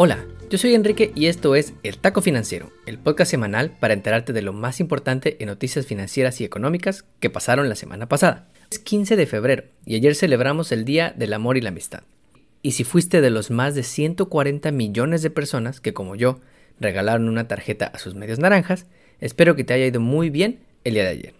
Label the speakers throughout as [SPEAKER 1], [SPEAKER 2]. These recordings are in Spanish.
[SPEAKER 1] Hola, yo soy Enrique y esto es El Taco Financiero, el podcast semanal para enterarte de lo más importante en noticias financieras y económicas que pasaron la semana pasada. Es 15 de febrero y ayer celebramos el Día del Amor y la Amistad. Y si fuiste de los más de 140 millones de personas que como yo regalaron una tarjeta a sus medias naranjas, espero que te haya ido muy bien el día de ayer.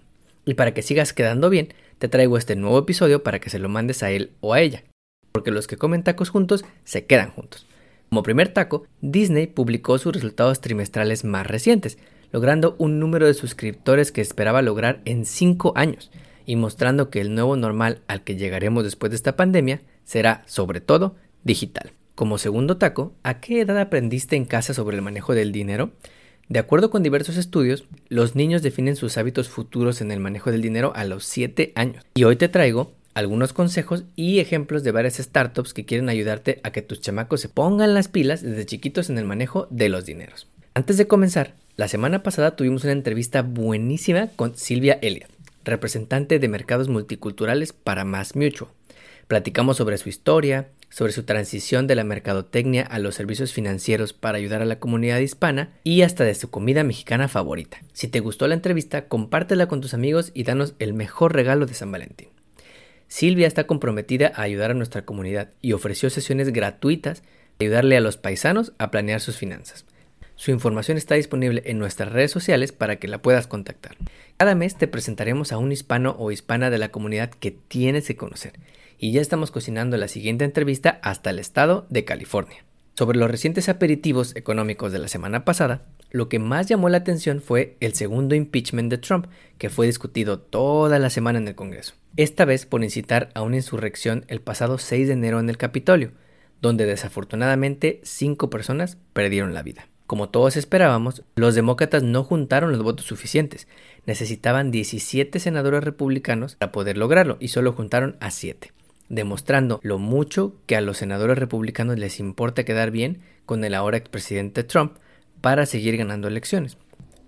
[SPEAKER 1] Y para que sigas quedando bien, te traigo este nuevo episodio para que se lo mandes a él o a ella, porque los que comen tacos juntos se quedan juntos. Como primer taco, Disney publicó sus resultados trimestrales más recientes, logrando un número de suscriptores que esperaba lograr en 5 años y mostrando que el nuevo normal al que llegaremos después de esta pandemia será, sobre todo, digital. Como segundo taco, ¿a qué edad aprendiste en casa sobre el manejo del dinero? De acuerdo con diversos estudios, los niños definen sus hábitos futuros en el manejo del dinero a los 7 años. Y hoy te traigo algunos consejos y ejemplos de varias startups que quieren ayudarte a que tus chamacos se pongan las pilas desde chiquitos en el manejo de los dineros. Antes de comenzar, la semana pasada tuvimos una entrevista buenísima con Silvia Elliott, representante de mercados multiculturales para Mass Mutual. Platicamos sobre su historia, sobre su transición de la mercadotecnia a los servicios financieros para ayudar a la comunidad hispana y hasta de su comida mexicana favorita. Si te gustó la entrevista, compártela con tus amigos y danos el mejor regalo de San Valentín. Silvia está comprometida a ayudar a nuestra comunidad y ofreció sesiones gratuitas para ayudarle a los paisanos a planear sus finanzas. Su información está disponible en nuestras redes sociales para que la puedas contactar. Cada mes te presentaremos a un hispano o hispana de la comunidad que tienes que conocer y ya estamos cocinando la siguiente entrevista hasta el estado de California. Sobre los recientes aperitivos económicos de la semana pasada, lo que más llamó la atención fue el segundo impeachment de Trump, que fue discutido toda la semana en el Congreso. Esta vez por incitar a una insurrección el pasado 6 de enero en el Capitolio, donde desafortunadamente cinco personas perdieron la vida. Como todos esperábamos, los demócratas no juntaron los votos suficientes. Necesitaban 17 senadores republicanos para poder lograrlo y solo juntaron a 7 demostrando lo mucho que a los senadores republicanos les importa quedar bien con el ahora expresidente Trump para seguir ganando elecciones.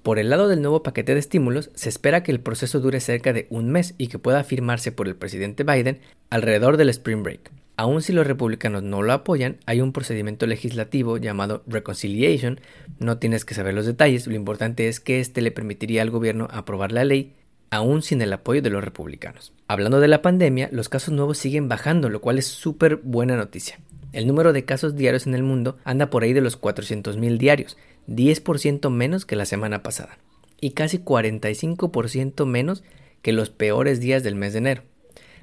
[SPEAKER 1] Por el lado del nuevo paquete de estímulos, se espera que el proceso dure cerca de un mes y que pueda firmarse por el presidente Biden alrededor del Spring Break. Aun si los republicanos no lo apoyan, hay un procedimiento legislativo llamado Reconciliation. No tienes que saber los detalles, lo importante es que este le permitiría al gobierno aprobar la ley aún sin el apoyo de los republicanos. Hablando de la pandemia, los casos nuevos siguen bajando, lo cual es súper buena noticia. El número de casos diarios en el mundo anda por ahí de los 400.000 diarios, 10% menos que la semana pasada, y casi 45% menos que los peores días del mes de enero.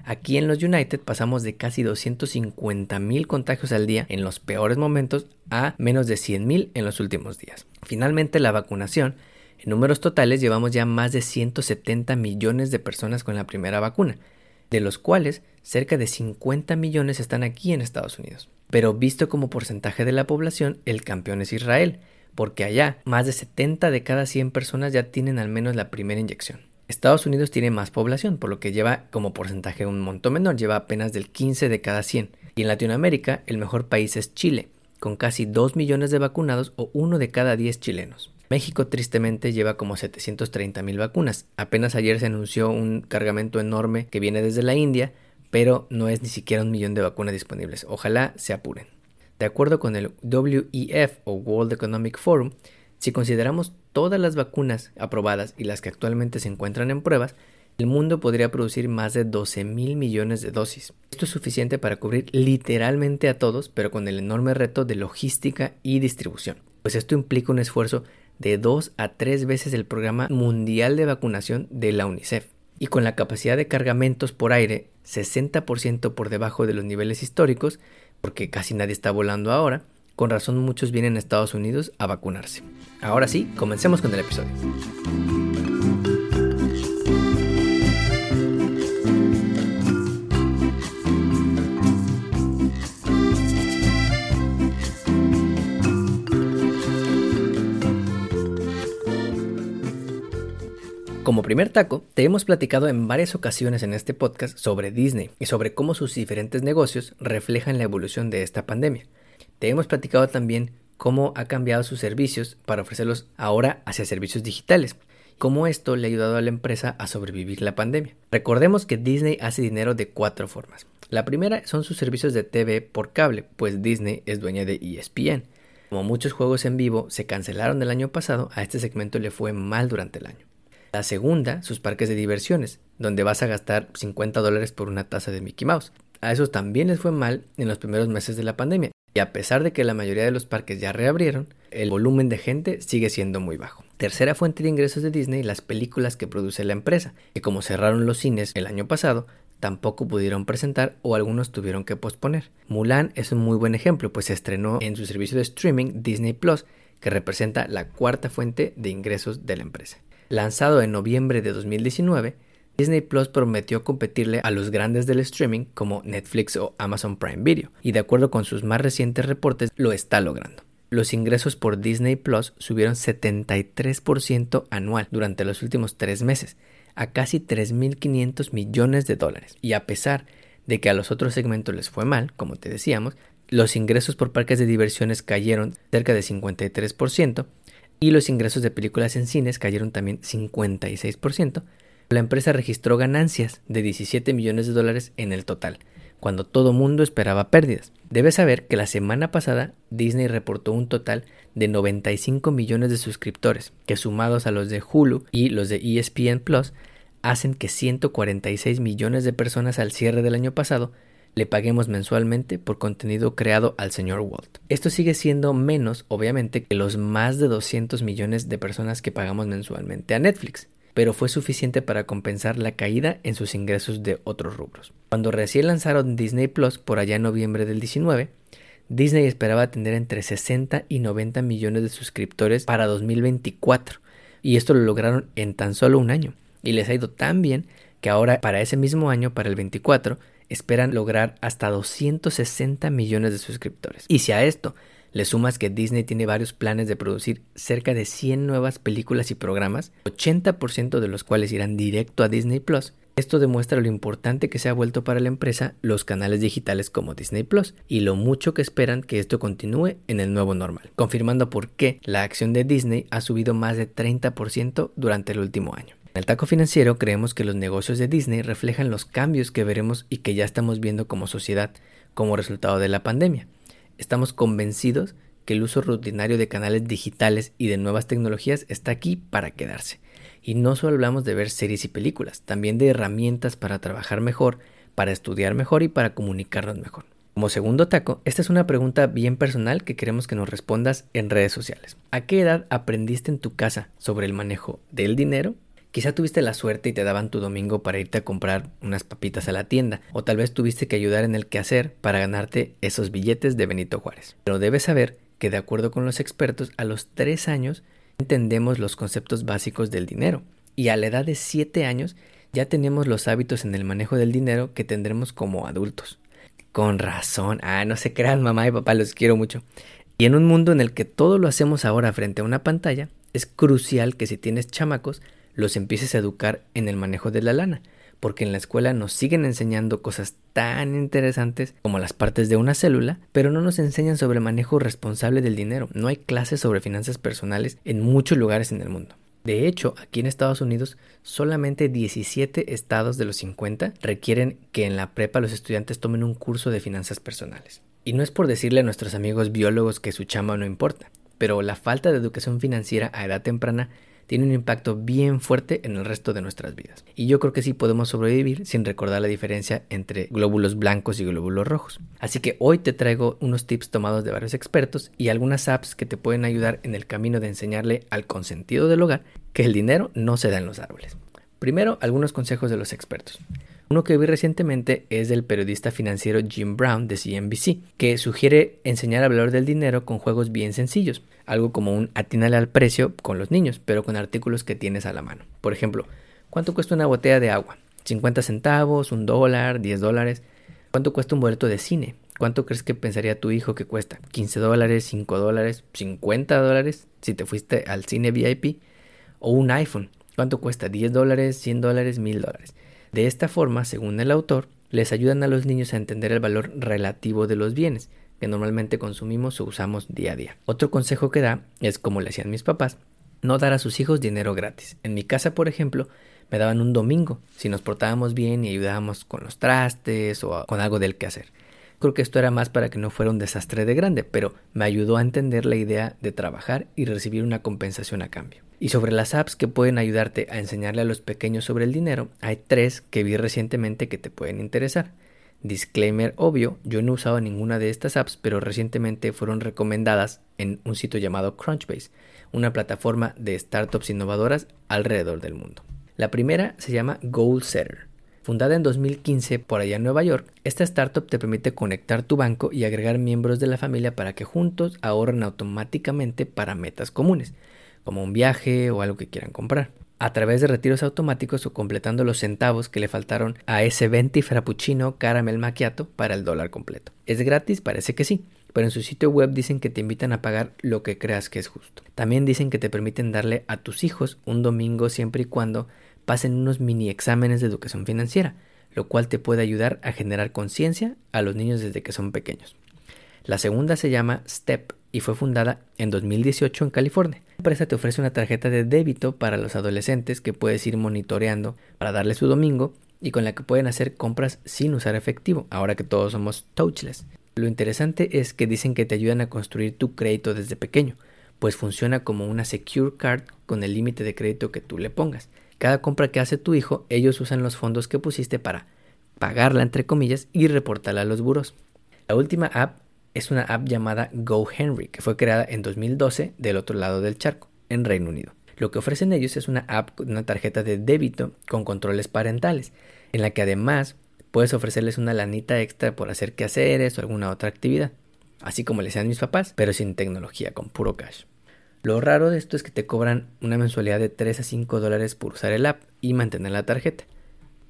[SPEAKER 1] Aquí en los United pasamos de casi 250.000 contagios al día en los peores momentos a menos de 100.000 en los últimos días. Finalmente, la vacunación en números totales llevamos ya más de 170 millones de personas con la primera vacuna, de los cuales cerca de 50 millones están aquí en Estados Unidos. Pero visto como porcentaje de la población, el campeón es Israel, porque allá más de 70 de cada 100 personas ya tienen al menos la primera inyección. Estados Unidos tiene más población, por lo que lleva como porcentaje un monto menor, lleva apenas del 15 de cada 100. Y en Latinoamérica el mejor país es Chile, con casi 2 millones de vacunados o uno de cada 10 chilenos. México tristemente lleva como 730 mil vacunas. Apenas ayer se anunció un cargamento enorme que viene desde la India, pero no es ni siquiera un millón de vacunas disponibles. Ojalá se apuren. De acuerdo con el WEF o World Economic Forum, si consideramos todas las vacunas aprobadas y las que actualmente se encuentran en pruebas, el mundo podría producir más de 12 mil millones de dosis. Esto es suficiente para cubrir literalmente a todos, pero con el enorme reto de logística y distribución. Pues esto implica un esfuerzo de dos a tres veces el programa mundial de vacunación de la UNICEF. Y con la capacidad de cargamentos por aire 60% por debajo de los niveles históricos, porque casi nadie está volando ahora, con razón muchos vienen a Estados Unidos a vacunarse. Ahora sí, comencemos con el episodio. Como primer taco, te hemos platicado en varias ocasiones en este podcast sobre Disney y sobre cómo sus diferentes negocios reflejan la evolución de esta pandemia. Te hemos platicado también cómo ha cambiado sus servicios para ofrecerlos ahora hacia servicios digitales, cómo esto le ha ayudado a la empresa a sobrevivir la pandemia. Recordemos que Disney hace dinero de cuatro formas. La primera son sus servicios de TV por cable, pues Disney es dueña de ESPN. Como muchos juegos en vivo se cancelaron el año pasado, a este segmento le fue mal durante el año. La segunda, sus parques de diversiones, donde vas a gastar 50 dólares por una taza de Mickey Mouse. A esos también les fue mal en los primeros meses de la pandemia. Y a pesar de que la mayoría de los parques ya reabrieron, el volumen de gente sigue siendo muy bajo. Tercera fuente de ingresos de Disney, las películas que produce la empresa, que como cerraron los cines el año pasado, tampoco pudieron presentar o algunos tuvieron que posponer. Mulan es un muy buen ejemplo, pues se estrenó en su servicio de streaming Disney Plus, que representa la cuarta fuente de ingresos de la empresa. Lanzado en noviembre de 2019, Disney Plus prometió competirle a los grandes del streaming como Netflix o Amazon Prime Video, y de acuerdo con sus más recientes reportes lo está logrando. Los ingresos por Disney Plus subieron 73% anual durante los últimos tres meses, a casi 3.500 millones de dólares. Y a pesar de que a los otros segmentos les fue mal, como te decíamos, los ingresos por parques de diversiones cayeron cerca de 53% y los ingresos de películas en cines cayeron también 56%, la empresa registró ganancias de 17 millones de dólares en el total, cuando todo mundo esperaba pérdidas. Debes saber que la semana pasada Disney reportó un total de 95 millones de suscriptores, que sumados a los de Hulu y los de ESPN Plus, hacen que 146 millones de personas al cierre del año pasado le paguemos mensualmente por contenido creado al señor Walt. Esto sigue siendo menos, obviamente, que los más de 200 millones de personas que pagamos mensualmente a Netflix pero fue suficiente para compensar la caída en sus ingresos de otros rubros. Cuando recién lanzaron Disney Plus por allá en noviembre del 19, Disney esperaba tener entre 60 y 90 millones de suscriptores para 2024, y esto lo lograron en tan solo un año, y les ha ido tan bien que ahora para ese mismo año, para el 24, esperan lograr hasta 260 millones de suscriptores. Y si a esto le sumas que Disney tiene varios planes de producir cerca de 100 nuevas películas y programas, 80% de los cuales irán directo a Disney Plus. Esto demuestra lo importante que se ha vuelto para la empresa los canales digitales como Disney Plus y lo mucho que esperan que esto continúe en el nuevo normal, confirmando por qué la acción de Disney ha subido más de 30% durante el último año. En el taco financiero creemos que los negocios de Disney reflejan los cambios que veremos y que ya estamos viendo como sociedad como resultado de la pandemia. Estamos convencidos que el uso rutinario de canales digitales y de nuevas tecnologías está aquí para quedarse. Y no solo hablamos de ver series y películas, también de herramientas para trabajar mejor, para estudiar mejor y para comunicarnos mejor. Como segundo taco, esta es una pregunta bien personal que queremos que nos respondas en redes sociales. ¿A qué edad aprendiste en tu casa sobre el manejo del dinero Quizá tuviste la suerte y te daban tu domingo para irte a comprar unas papitas a la tienda, o tal vez tuviste que ayudar en el quehacer para ganarte esos billetes de Benito Juárez. Pero debes saber que de acuerdo con los expertos, a los 3 años entendemos los conceptos básicos del dinero, y a la edad de 7 años ya tenemos los hábitos en el manejo del dinero que tendremos como adultos. Con razón, ah, no se crean mamá y papá, los quiero mucho. Y en un mundo en el que todo lo hacemos ahora frente a una pantalla, es crucial que si tienes chamacos, los empieces a educar en el manejo de la lana, porque en la escuela nos siguen enseñando cosas tan interesantes como las partes de una célula, pero no nos enseñan sobre manejo responsable del dinero. No hay clases sobre finanzas personales en muchos lugares en el mundo. De hecho, aquí en Estados Unidos, solamente 17 estados de los 50 requieren que en la prepa los estudiantes tomen un curso de finanzas personales. Y no es por decirle a nuestros amigos biólogos que su chamba no importa, pero la falta de educación financiera a edad temprana tiene un impacto bien fuerte en el resto de nuestras vidas. Y yo creo que sí podemos sobrevivir sin recordar la diferencia entre glóbulos blancos y glóbulos rojos. Así que hoy te traigo unos tips tomados de varios expertos y algunas apps que te pueden ayudar en el camino de enseñarle al consentido del hogar que el dinero no se da en los árboles. Primero, algunos consejos de los expertos. Uno que vi recientemente es del periodista financiero Jim Brown de CNBC, que sugiere enseñar a hablar del dinero con juegos bien sencillos, algo como un atínale al precio con los niños, pero con artículos que tienes a la mano. Por ejemplo, ¿cuánto cuesta una botella de agua? ¿50 centavos? ¿Un dólar? ¿10 dólares? ¿Cuánto cuesta un boleto de cine? ¿Cuánto crees que pensaría tu hijo que cuesta? ¿15 dólares? ¿5 dólares? ¿50 dólares? Si te fuiste al cine VIP. ¿O un iPhone? ¿Cuánto cuesta? ¿10 dólares? ¿100 dólares? ¿1000 dólares? De esta forma, según el autor, les ayudan a los niños a entender el valor relativo de los bienes que normalmente consumimos o usamos día a día. Otro consejo que da es como le hacían mis papás, no dar a sus hijos dinero gratis. En mi casa, por ejemplo, me daban un domingo si nos portábamos bien y ayudábamos con los trastes o con algo del que hacer. Creo que esto era más para que no fuera un desastre de grande, pero me ayudó a entender la idea de trabajar y recibir una compensación a cambio. Y sobre las apps que pueden ayudarte a enseñarle a los pequeños sobre el dinero, hay tres que vi recientemente que te pueden interesar. Disclaimer obvio, yo no he usado ninguna de estas apps, pero recientemente fueron recomendadas en un sitio llamado Crunchbase, una plataforma de startups innovadoras alrededor del mundo. La primera se llama Goal Setter. Fundada en 2015 por allá en Nueva York, esta startup te permite conectar tu banco y agregar miembros de la familia para que juntos ahorren automáticamente para metas comunes, como un viaje o algo que quieran comprar a través de retiros automáticos o completando los centavos que le faltaron a ese 20 frappuccino caramel macchiato para el dólar completo. ¿Es gratis? Parece que sí, pero en su sitio web dicen que te invitan a pagar lo que creas que es justo. También dicen que te permiten darle a tus hijos un domingo siempre y cuando pasen unos mini exámenes de educación financiera, lo cual te puede ayudar a generar conciencia a los niños desde que son pequeños. La segunda se llama Step y fue fundada en 2018 en California. La empresa te ofrece una tarjeta de débito para los adolescentes que puedes ir monitoreando para darle su domingo y con la que pueden hacer compras sin usar efectivo, ahora que todos somos touchless. Lo interesante es que dicen que te ayudan a construir tu crédito desde pequeño, pues funciona como una secure card con el límite de crédito que tú le pongas. Cada compra que hace tu hijo, ellos usan los fondos que pusiste para pagarla entre comillas y reportarla a los buros. La última app es una app llamada GoHenry, que fue creada en 2012 del otro lado del charco, en Reino Unido. Lo que ofrecen ellos es una app con una tarjeta de débito con controles parentales, en la que además puedes ofrecerles una lanita extra por hacer quehaceres o alguna otra actividad, así como le sean mis papás, pero sin tecnología, con puro cash. Lo raro de esto es que te cobran una mensualidad de 3 a 5 dólares por usar el app y mantener la tarjeta.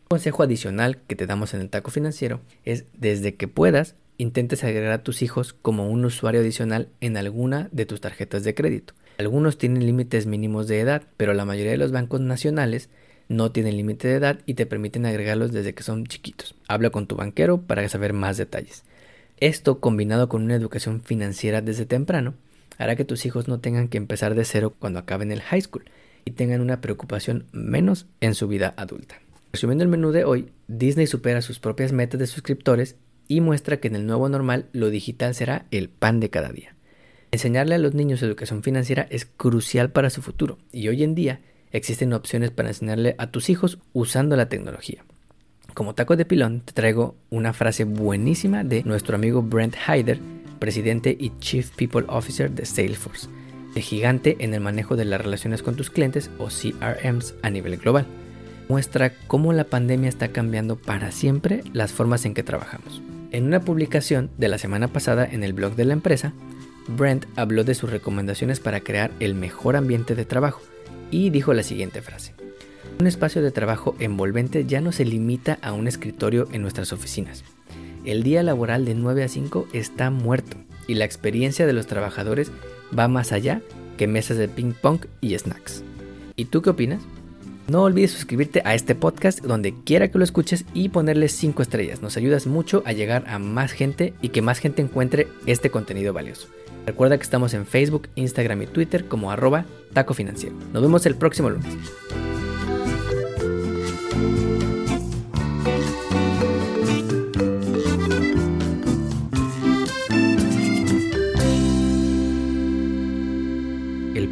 [SPEAKER 1] Un consejo adicional que te damos en el taco financiero es desde que puedas intentes agregar a tus hijos como un usuario adicional en alguna de tus tarjetas de crédito. Algunos tienen límites mínimos de edad, pero la mayoría de los bancos nacionales no tienen límite de edad y te permiten agregarlos desde que son chiquitos. Habla con tu banquero para saber más detalles. Esto, combinado con una educación financiera desde temprano, hará que tus hijos no tengan que empezar de cero cuando acaben el high school y tengan una preocupación menos en su vida adulta. Resumiendo el menú de hoy, Disney supera sus propias metas de suscriptores y muestra que en el nuevo normal lo digital será el pan de cada día. Enseñarle a los niños educación financiera es crucial para su futuro y hoy en día existen opciones para enseñarle a tus hijos usando la tecnología. Como taco de pilón te traigo una frase buenísima de nuestro amigo Brent Hyder, presidente y Chief People Officer de Salesforce, el gigante en el manejo de las relaciones con tus clientes o CRMs a nivel global. Muestra cómo la pandemia está cambiando para siempre las formas en que trabajamos. En una publicación de la semana pasada en el blog de la empresa, Brent habló de sus recomendaciones para crear el mejor ambiente de trabajo y dijo la siguiente frase. Un espacio de trabajo envolvente ya no se limita a un escritorio en nuestras oficinas. El día laboral de 9 a 5 está muerto y la experiencia de los trabajadores va más allá que mesas de ping pong y snacks. ¿Y tú qué opinas? No olvides suscribirte a este podcast donde quiera que lo escuches y ponerle 5 estrellas. Nos ayudas mucho a llegar a más gente y que más gente encuentre este contenido valioso. Recuerda que estamos en Facebook, Instagram y Twitter como arroba taco financiero. Nos vemos el próximo lunes.